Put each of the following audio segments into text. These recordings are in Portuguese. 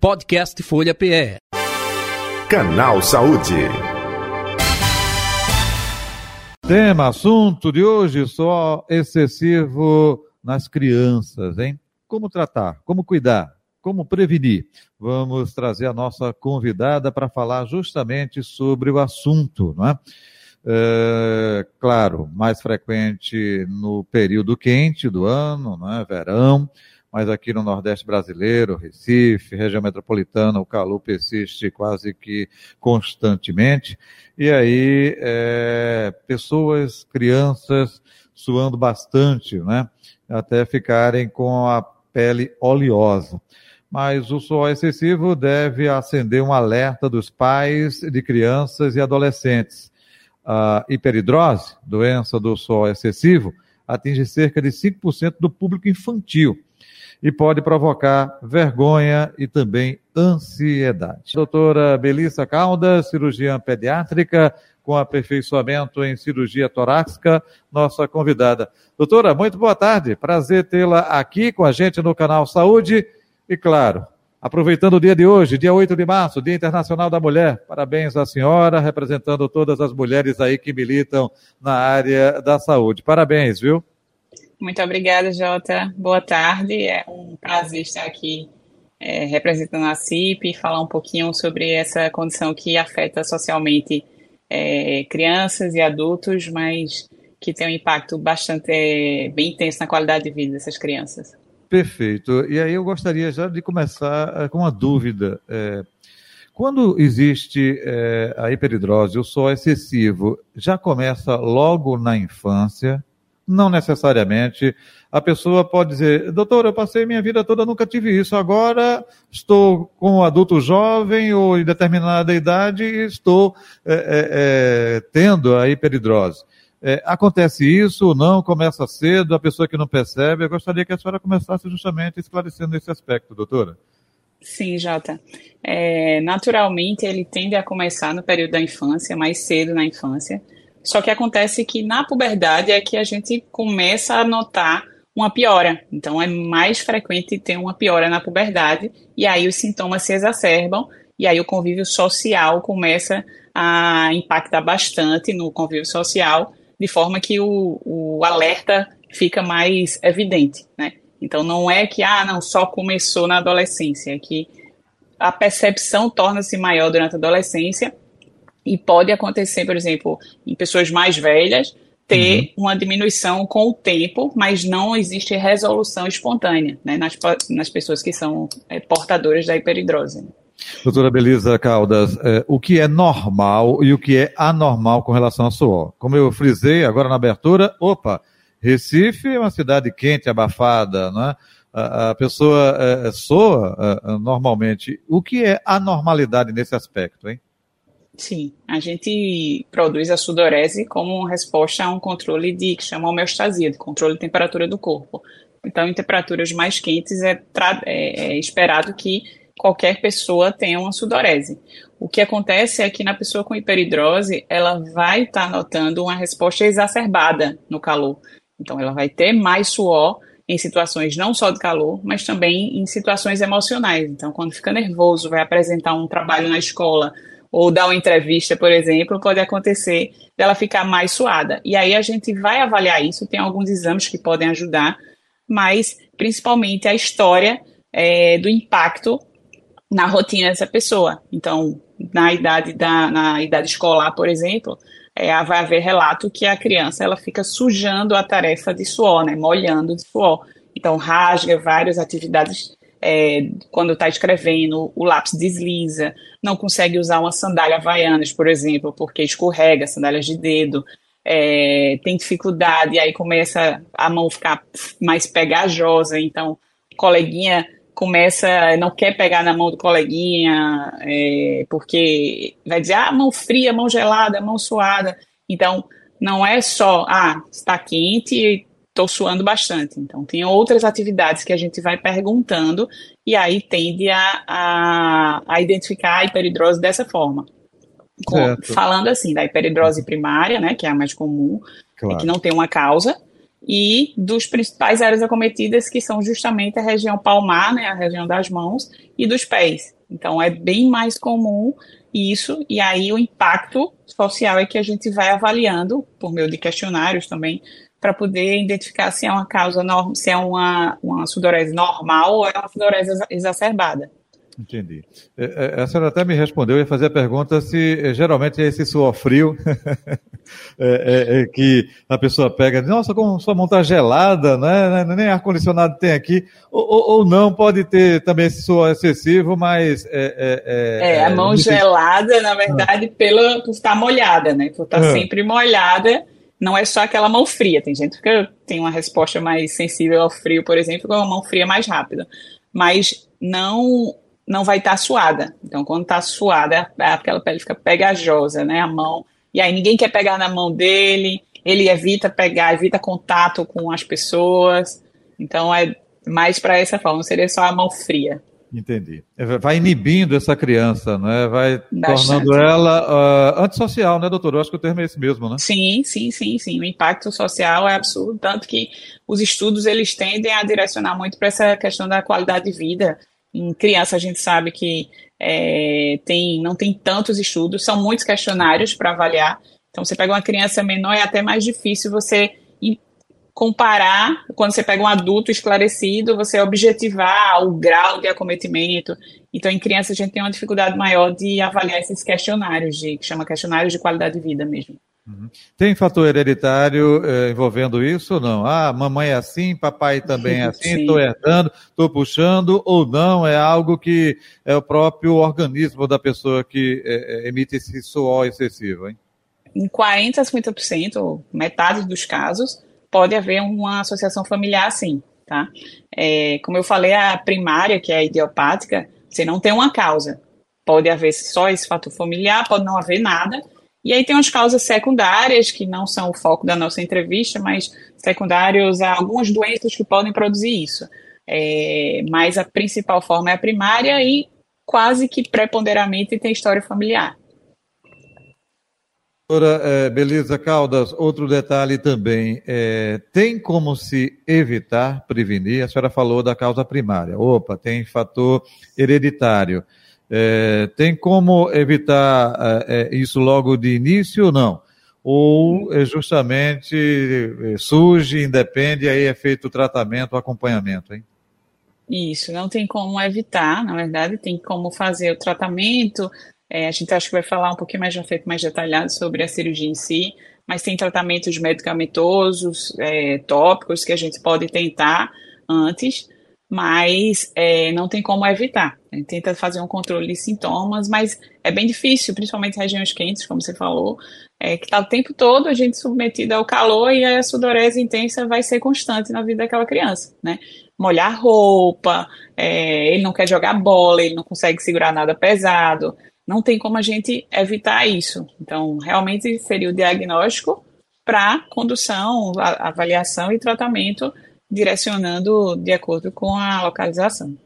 Podcast Folha PE. Canal Saúde. Tema, assunto de hoje, só excessivo nas crianças, hein? Como tratar, como cuidar, como prevenir? Vamos trazer a nossa convidada para falar justamente sobre o assunto, não é? É, claro, mais frequente no período quente do ano, né, verão, mas aqui no Nordeste brasileiro, Recife, região metropolitana, o calor persiste quase que constantemente. E aí, é, pessoas, crianças, suando bastante, né, até ficarem com a pele oleosa mas o suor excessivo deve acender um alerta dos pais de crianças e adolescentes. A hiperidrose, doença do suor excessivo, atinge cerca de 5% do público infantil e pode provocar vergonha e também ansiedade. Doutora Belissa Caldas, cirurgiã pediátrica, com aperfeiçoamento em cirurgia torácica, nossa convidada. Doutora, muito boa tarde. Prazer tê-la aqui com a gente no canal Saúde. E claro, aproveitando o dia de hoje, dia 8 de março, Dia Internacional da Mulher, parabéns à senhora, representando todas as mulheres aí que militam na área da saúde. Parabéns, viu? Muito obrigada, Jota. Boa tarde. É um prazer estar aqui é, representando a CIP e falar um pouquinho sobre essa condição que afeta socialmente é, crianças e adultos, mas que tem um impacto bastante é, bem intenso na qualidade de vida dessas crianças. Perfeito. E aí eu gostaria já de começar eh, com uma dúvida. É, quando existe é, a hiperidrose, o suor excessivo, já começa logo na infância? Não necessariamente. A pessoa pode dizer, doutor, eu passei minha vida toda, nunca tive isso. Agora estou com um adulto jovem ou em determinada idade e estou é, é, tendo a hiperidrose. É, acontece isso ou não? Começa cedo, a pessoa que não percebe? Eu gostaria que a senhora começasse justamente esclarecendo esse aspecto, doutora. Sim, Jota. É, naturalmente, ele tende a começar no período da infância, mais cedo na infância. Só que acontece que na puberdade é que a gente começa a notar uma piora. Então, é mais frequente ter uma piora na puberdade, e aí os sintomas se exacerbam, e aí o convívio social começa a impactar bastante no convívio social, de forma que o, o alerta fica mais evidente, né? Então não é que, ah, não, só começou na adolescência, é que a percepção torna-se maior durante a adolescência e pode acontecer, por exemplo, em pessoas mais velhas, ter uhum. uma diminuição com o tempo, mas não existe resolução espontânea né, nas, nas pessoas que são é, portadoras da hiperidrose. Doutora Belisa Caldas, é, o que é normal e o que é anormal com relação ao suor? Como eu frisei agora na abertura, opa, Recife é uma cidade quente, abafada, né? A, a pessoa é, é soa é, normalmente. O que é anormalidade nesse aspecto, hein? Sim, a gente produz a sudorese como resposta a um controle de que chama homeostasia, de controle de temperatura do corpo. Então, em temperaturas mais quentes é, é, é esperado que qualquer pessoa tenha uma sudorese. O que acontece é que na pessoa com hiperidrose, ela vai estar tá notando uma resposta exacerbada no calor. Então, ela vai ter mais suor em situações não só de calor, mas também em situações emocionais. Então, quando fica nervoso, vai apresentar um trabalho na escola ou dar uma entrevista, por exemplo, pode acontecer dela ficar mais suada. E aí a gente vai avaliar isso, tem alguns exames que podem ajudar, mas principalmente a história é, do impacto na rotina dessa pessoa. Então, na idade da na idade escolar, por exemplo, é, vai haver relato que a criança ela fica sujando a tarefa de suor, né, molhando de suor. Então, rasga várias atividades é, quando está escrevendo, o lápis desliza, não consegue usar uma sandália havaianas, por exemplo, porque escorrega, sandálias de dedo, é, tem dificuldade, e aí começa a mão ficar mais pegajosa, então, coleguinha começa, não quer pegar na mão do coleguinha, é, porque vai dizer, ah, mão fria, mão gelada, mão suada. Então, não é só, ah, está quente estou suando bastante. Então, tem outras atividades que a gente vai perguntando e aí tende a, a, a identificar a hiperidrose dessa forma. Com, falando assim, da hiperidrose primária, né, que é a mais comum, claro. é que não tem uma causa, e dos principais áreas acometidas, que são justamente a região palmar, né, a região das mãos, e dos pés. Então, é bem mais comum isso, e aí o impacto social é que a gente vai avaliando, por meio de questionários também, para poder identificar se é uma causa, se é uma, uma sudorese normal ou é uma sudorese exacerbada. Entendi. É, é, a senhora até me respondeu, eu ia fazer a pergunta se é, geralmente é esse suor frio é, é, que a pessoa pega, nossa, como sua mão está gelada, né? nem ar-condicionado tem aqui, ou, ou, ou, não, pode ter também esse suor excessivo, mas... É, a mão gelada, na verdade, ah. pela, por estar molhada, né? Por estar ah. sempre molhada, não é só aquela mão fria, tem gente que tem uma resposta mais sensível ao frio, por exemplo, com uma mão fria mais rápida. Mas não não vai estar tá suada. Então, quando está suada, aquela pele fica pegajosa, né? A mão. E aí ninguém quer pegar na mão dele, ele evita pegar, evita contato com as pessoas. Então, é mais para essa forma, seria só a mão fria. Entendi. É, vai inibindo essa criança, né? Vai Bastante. tornando ela uh, antissocial, né, doutor? Eu acho que o termo é esse mesmo, né? Sim, sim, sim, sim. O impacto social é absurdo, tanto que os estudos eles tendem a direcionar muito para essa questão da qualidade de vida em criança, a gente sabe que é, tem, não tem tantos estudos, são muitos questionários para avaliar. Então, você pega uma criança menor, é até mais difícil você comparar, quando você pega um adulto esclarecido, você objetivar o grau de acometimento. Então, em criança, a gente tem uma dificuldade maior de avaliar esses questionários, de, que chama questionários de qualidade de vida mesmo. Uhum. Tem fator hereditário eh, envolvendo isso ou não? Ah, mamãe é assim, papai também é assim, estou herdando, estou puxando, ou não? É algo que é o próprio organismo da pessoa que eh, eh, emite esse suor excessivo, hein? Em 40% a 50%, metade dos casos, pode haver uma associação familiar sim, tá? É, como eu falei, a primária, que é a idiopática, você não tem uma causa. Pode haver só esse fator familiar, pode não haver nada, e aí tem umas causas secundárias, que não são o foco da nossa entrevista, mas secundários a algumas doenças que podem produzir isso. É, mas a principal forma é a primária e quase que preponderamente tem história familiar. Doutora é, Belisa Caldas, outro detalhe também, é, tem como se evitar, prevenir, a senhora falou da causa primária, opa, tem fator hereditário, é, tem como evitar é, é, isso logo de início ou não? Ou é justamente surge, independe, aí é feito o tratamento, o acompanhamento, hein? Isso, não tem como evitar, na verdade, tem como fazer o tratamento. É, a gente acho que vai falar um pouquinho mais feito mais detalhado sobre a cirurgia em si, mas tem tratamentos medicamentosos, é, tópicos que a gente pode tentar antes mas é, não tem como evitar. A gente tenta fazer um controle de sintomas, mas é bem difícil, principalmente em regiões quentes, como você falou, é, que está o tempo todo a gente submetido ao calor e a sudorese intensa vai ser constante na vida daquela criança, né? Molhar roupa, é, ele não quer jogar bola, ele não consegue segurar nada pesado, não tem como a gente evitar isso. Então, realmente seria o diagnóstico para condução, avaliação e tratamento direcionando de acordo com a localização.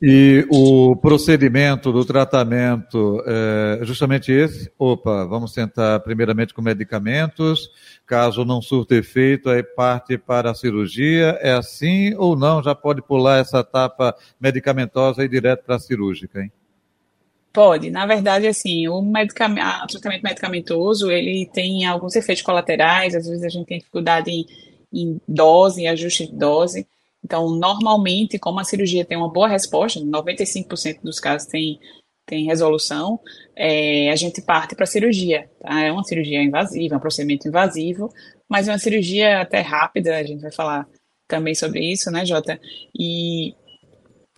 E o procedimento do tratamento é justamente esse? Opa, vamos tentar primeiramente com medicamentos, caso não surta efeito, aí parte para a cirurgia. É assim ou não? Já pode pular essa etapa medicamentosa e direto para a cirúrgica, hein? Pode. Na verdade, assim, o, medicamento, o tratamento medicamentoso, ele tem alguns efeitos colaterais, às vezes a gente tem dificuldade em em dose, em ajuste de dose. Então, normalmente, como a cirurgia tem uma boa resposta, 95% dos casos tem, tem resolução, é, a gente parte para a cirurgia. Tá? É uma cirurgia invasiva, é um procedimento invasivo, mas é uma cirurgia até rápida, a gente vai falar também sobre isso, né, Jota? E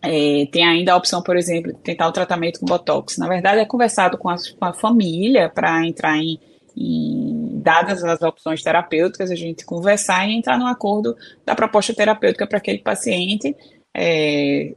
é, tem ainda a opção, por exemplo, de tentar o tratamento com Botox. Na verdade, é conversado com a, com a família para entrar em e dadas as opções terapêuticas, a gente conversar e entrar no acordo da proposta terapêutica para aquele paciente, é,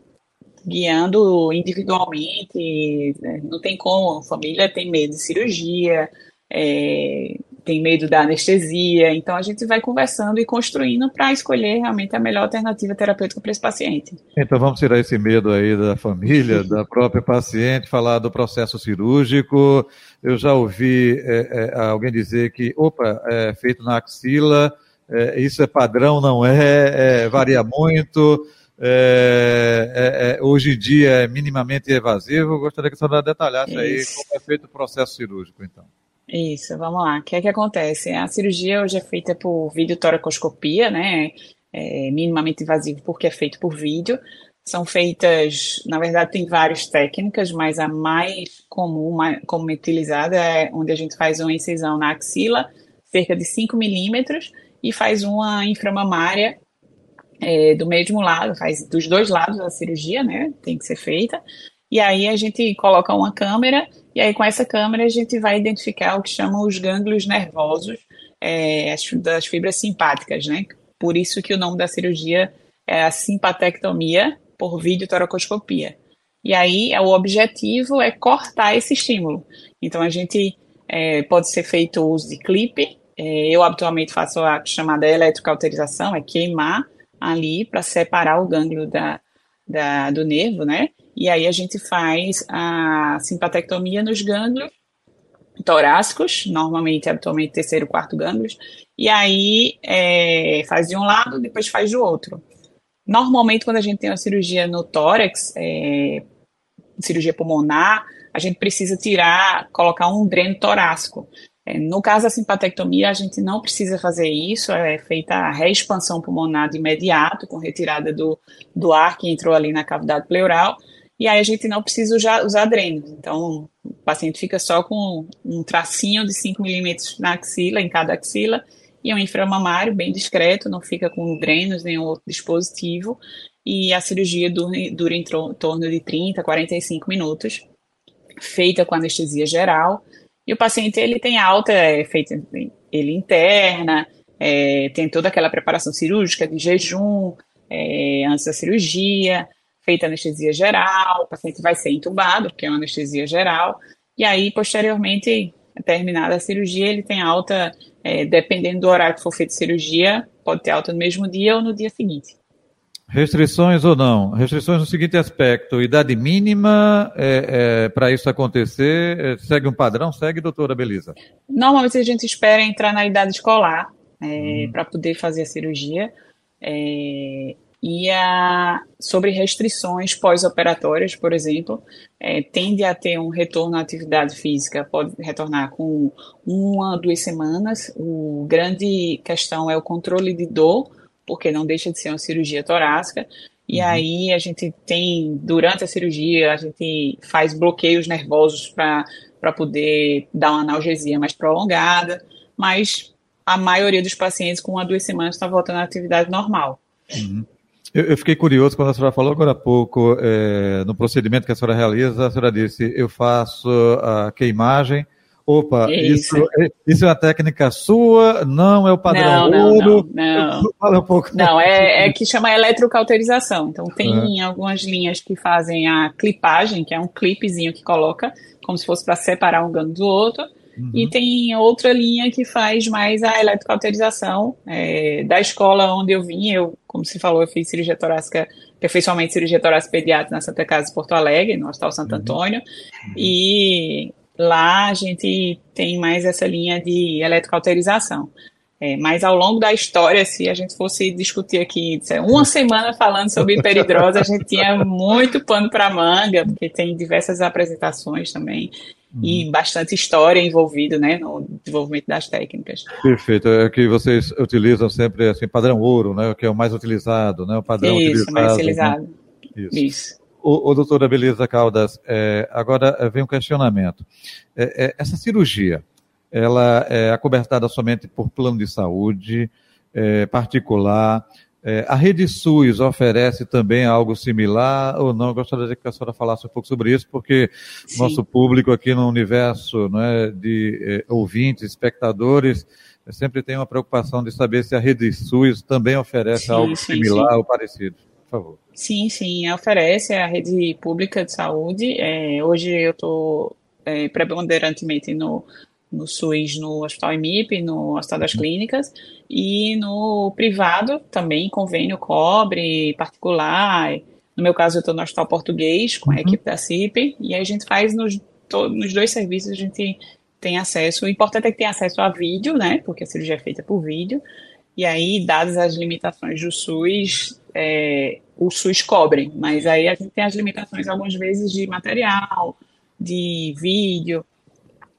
guiando individualmente, né? não tem como, a família tem medo de cirurgia, é, tem medo da anestesia, então a gente vai conversando e construindo para escolher realmente a melhor alternativa terapêutica para esse paciente. Então vamos tirar esse medo aí da família, da própria paciente, falar do processo cirúrgico. Eu já ouvi é, é, alguém dizer que, opa, é feito na axila, É, isso é padrão, não é? é varia muito. É, é, é, hoje em dia é minimamente evasivo. Gostaria que a senhora detalhasse aí como é feito o processo cirúrgico, então. Isso, vamos lá. O que é que acontece? A cirurgia hoje é feita por videotoracoscopia, né? É minimamente invasivo porque é feito por vídeo. São feitas, na verdade, tem várias técnicas, mas a mais comum, mais comumente utilizada é onde a gente faz uma incisão na axila, cerca de 5 milímetros, e faz uma inframamária é, do mesmo lado, faz dos dois lados da cirurgia, né? Tem que ser feita. E aí a gente coloca uma câmera, e aí com essa câmera a gente vai identificar o que chamam os gânglios nervosos é, das fibras simpáticas, né? Por isso que o nome da cirurgia é a simpatectomia por videotoracoscopia. E aí o objetivo é cortar esse estímulo. Então a gente é, pode ser feito uso de clipe. É, eu habitualmente faço a chamada eletrocauterização, é queimar ali para separar o gânglio da, da, do nervo, né? E aí a gente faz a simpatectomia nos gânglios torácicos, normalmente, habitualmente, terceiro, quarto gânglios, e aí é, faz de um lado, depois faz do outro. Normalmente, quando a gente tem uma cirurgia no tórax, é, cirurgia pulmonar, a gente precisa tirar, colocar um dreno torácico. É, no caso da simpatectomia, a gente não precisa fazer isso, é feita a reexpansão pulmonar de imediato, com retirada do, do ar que entrou ali na cavidade pleural, e aí a gente não precisa usar, usar drenos. Então, o paciente fica só com um tracinho de 5 milímetros na axila, em cada axila, e um inframamário bem discreto, não fica com drenos, nenhum outro dispositivo, e a cirurgia dura, dura em torno de 30, 45 minutos, feita com anestesia geral, e o paciente ele tem alta, é feita ele interna, é, tem toda aquela preparação cirúrgica de jejum é, antes da cirurgia, feita anestesia geral, o paciente vai ser entubado, porque é uma anestesia geral, e aí, posteriormente, terminada a cirurgia, ele tem alta, é, dependendo do horário que for feita a cirurgia, pode ter alta no mesmo dia ou no dia seguinte. Restrições ou não? Restrições no seguinte aspecto: idade mínima é, é, para isso acontecer, é, segue um padrão? Segue, doutora Belisa? Normalmente a gente espera entrar na idade escolar hum. para poder fazer a cirurgia. É, e a, sobre restrições pós-operatórias, por exemplo, é, tende a ter um retorno à atividade física, pode retornar com uma, duas semanas. O grande questão é o controle de dor porque não deixa de ser uma cirurgia torácica. E uhum. aí a gente tem, durante a cirurgia, a gente faz bloqueios nervosos para poder dar uma analgesia mais prolongada, mas a maioria dos pacientes com uma, duas semanas está voltando à atividade normal. Uhum. Eu, eu, fiquei curioso quando a senhora falou agora há pouco, é, no procedimento que a senhora realiza, a senhora disse, eu faço a queimagem, Opa, isso. Isso, é, isso, é uma técnica sua, não é o padrão não, ouro. Não, não. Fala um pouco. Não, é, é que chama eletrocauterização. Então, tem é. algumas linhas que fazem a clipagem, que é um clipezinho que coloca, como se fosse para separar um gano do outro. Uhum. E tem outra linha que faz mais a eletrocauterização. É, da escola onde eu vim, eu, como se falou, eu fiz cirurgia torácica, aperfeiçoamento cirurgia torácica pediátrica na Santa Casa de Porto Alegre, no Hospital Santo uhum. Antônio. Uhum. E Lá a gente tem mais essa linha de eletrocauterização. É, mas ao longo da história, se a gente fosse discutir aqui uma semana falando sobre hiperidrose, a gente tinha muito pano para manga, porque tem diversas apresentações também uhum. e bastante história envolvida né, no desenvolvimento das técnicas. Perfeito, é que vocês utilizam sempre assim, padrão ouro, né, que é o mais utilizado, né, o padrão Isso, utilizado. mais utilizado. Né? Isso. Isso. O, o doutora Beleza Caldas, é, agora é, vem um questionamento. É, é, essa cirurgia, ela é acobertada somente por plano de saúde é, particular? É, a rede SUS oferece também algo similar ou não? Eu gostaria que a senhora falasse um pouco sobre isso, porque Sim. nosso público aqui no universo é, de ouvintes, espectadores, sempre tem uma preocupação de saber se a rede SUS também oferece sim, algo sim, similar sim. ou parecido. Por favor. Sim, sim, oferece a rede pública de saúde. É, hoje eu estou é, preponderantemente no, no SUS, no Hospital IMIP, no Hospital das Clínicas, e no privado também, convênio cobre, particular. No meu caso, eu estou no Hospital Português, com a uhum. equipe da CIP, e aí a gente faz nos, to, nos dois serviços, a gente tem acesso. O importante é que tem acesso a vídeo, né, porque a cirurgia é feita por vídeo, e aí, dadas as limitações do SUS, é, o SUS cobre, mas aí a gente tem as limitações algumas vezes de material, de vídeo,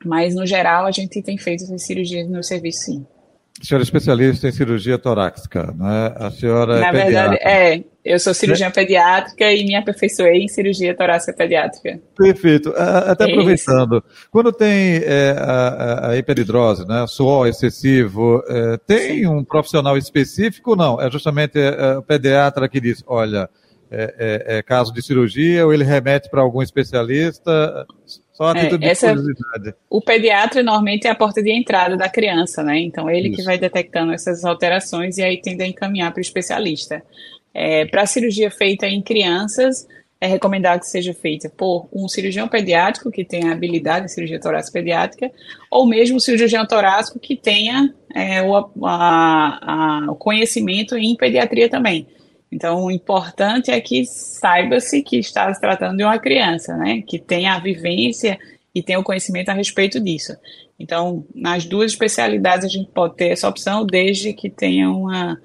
mas no geral a gente tem feito essas cirurgias no serviço sim. A senhora é especialista em cirurgia torácica, né? A senhora é Na verdade, é. Eu sou cirurgiã né? pediátrica e me aperfeiçoei em cirurgia torácica pediátrica. Perfeito. Até aproveitando, Isso. quando tem é, a, a, hiperidrose, né, suor excessivo, é, tem Sim. um profissional específico? Não, é justamente é, o pediatra que diz, olha, é, é, é, caso de cirurgia ou ele remete para algum especialista? Só a título é, essa, curiosidade. O pediatra normalmente é a porta de entrada da criança, né? Então ele Isso. que vai detectando essas alterações e aí tende a encaminhar para o especialista. É, para cirurgia feita em crianças, é recomendado que seja feita por um cirurgião pediátrico que tenha habilidade em cirurgia torácica pediátrica, ou mesmo um cirurgião torácico que tenha é, o, a, a, o conhecimento em pediatria também. Então, o importante é que saiba-se que está se tratando de uma criança, né? Que tenha a vivência e tenha o conhecimento a respeito disso. Então, nas duas especialidades a gente pode ter essa opção, desde que tenha uma,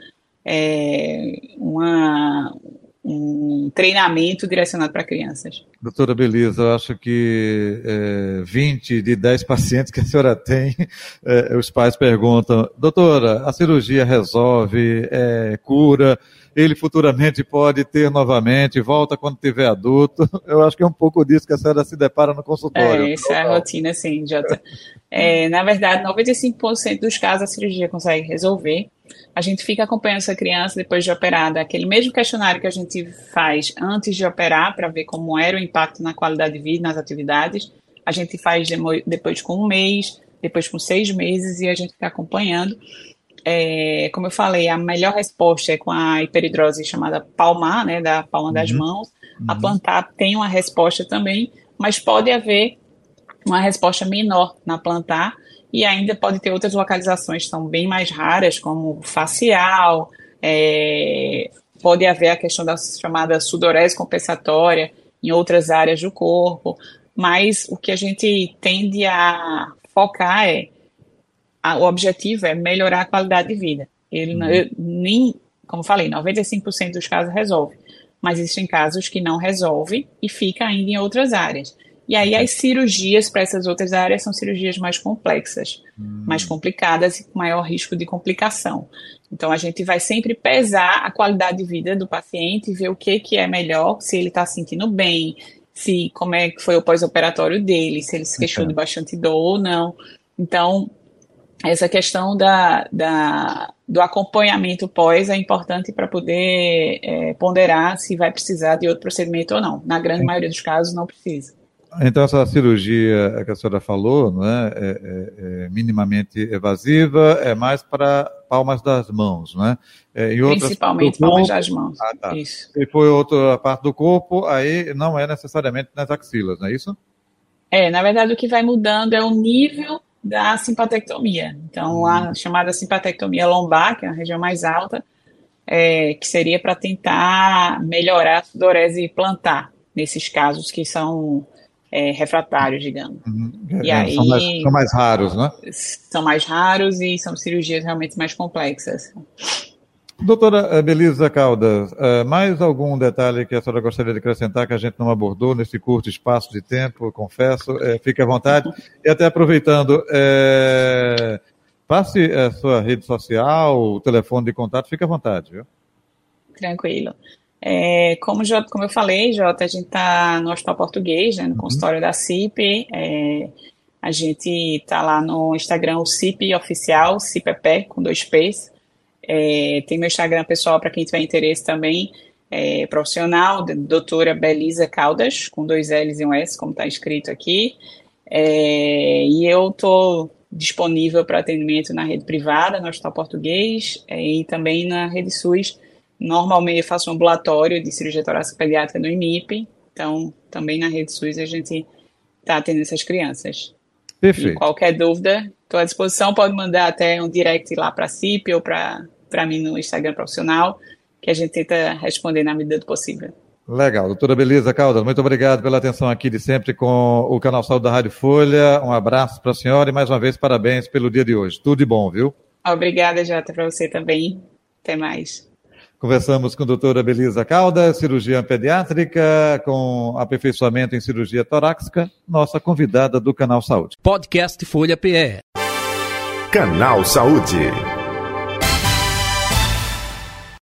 é, uma, um treinamento direcionado para crianças. Doutora Belisa, eu acho que é, 20 de 10 pacientes que a senhora tem, é, os pais perguntam, doutora, a cirurgia resolve, é, cura? ele futuramente pode ter novamente, volta quando tiver adulto. Eu acho que é um pouco disso que a senhora se depara no consultório. É, essa é a rotina, sim, Jota. É, na verdade, 95% dos casos a cirurgia consegue resolver. A gente fica acompanhando essa criança depois de operada, aquele mesmo questionário que a gente faz antes de operar, para ver como era o impacto na qualidade de vida, nas atividades. A gente faz depois com um mês, depois com seis meses, e a gente fica acompanhando é, como eu falei, a melhor resposta é com a hiperidrose chamada palmar, né, da palma uhum. das mãos. Uhum. A plantar tem uma resposta também, mas pode haver uma resposta menor na plantar e ainda pode ter outras localizações que são bem mais raras, como facial, é, pode haver a questão da chamada sudorese compensatória em outras áreas do corpo, mas o que a gente tende a focar é a, o objetivo é melhorar a qualidade de vida. Ele uhum. eu, nem, como falei, 95% dos casos resolve, mas existem casos que não resolve e fica ainda em outras áreas. E aí as cirurgias para essas outras áreas são cirurgias mais complexas, uhum. mais complicadas e com maior risco de complicação. Então a gente vai sempre pesar a qualidade de vida do paciente e ver o que, que é melhor, se ele está se sentindo bem, se como é que foi o pós-operatório dele, se ele se queixou de bastante dor ou não. Então, essa questão da, da, do acompanhamento pós é importante para poder é, ponderar se vai precisar de outro procedimento ou não. Na grande maioria dos casos, não precisa. Então, essa cirurgia que a senhora falou, não é, é, é, é minimamente evasiva, é mais para palmas das mãos, né? É, Principalmente palmas das mãos. Ah, tá. Isso. E foi outra parte do corpo, aí não é necessariamente nas axilas, não é isso? É, na verdade, o que vai mudando é o nível da simpatectomia. Então, a uhum. chamada simpatectomia lombar, que é a região mais alta, é, que seria para tentar melhorar a sudorese plantar, nesses casos que são é, refratários, digamos. Uhum. E é, aí, são mais, são mais raros, né? São mais raros e são cirurgias realmente mais complexas. Doutora Belisa Caldas, eh, mais algum detalhe que a senhora gostaria de acrescentar que a gente não abordou nesse curto espaço de tempo, confesso, é, fique à vontade. E até aproveitando, é, passe a sua rede social, o telefone de contato, fique à vontade, viu? Tranquilo. É, como, como eu falei, Jota, a gente está no Hospital Português, né, no uhum. consultório da CIP, é, a gente está lá no Instagram, o CIP Oficial, CIPEP, com dois P's, é, tem meu Instagram pessoal para quem tiver interesse também, é, profissional, doutora Belisa Caldas, com dois L's e um S, como está escrito aqui. É, e eu estou disponível para atendimento na rede privada, no Hospital Português, é, e também na rede SUS. Normalmente eu faço um ambulatório de cirurgia torácica pediátrica no IMIP, então também na rede SUS a gente está atendendo essas crianças. Perfeito. E qualquer dúvida, estou à disposição, pode mandar até um direct lá para a CIP ou para mim no Instagram profissional, que a gente tenta responder na medida do possível. Legal. Doutora Belisa Caldas, muito obrigado pela atenção aqui de sempre com o canal Saúde da Rádio Folha. Um abraço para a senhora e mais uma vez parabéns pelo dia de hoje. Tudo de bom, viu? Obrigada, Jota, para você também. Até mais. Conversamos com a doutora Belisa Calda, cirurgiã pediátrica, com aperfeiçoamento em cirurgia torácica, nossa convidada do Canal Saúde. Podcast Folha PE. Canal Saúde.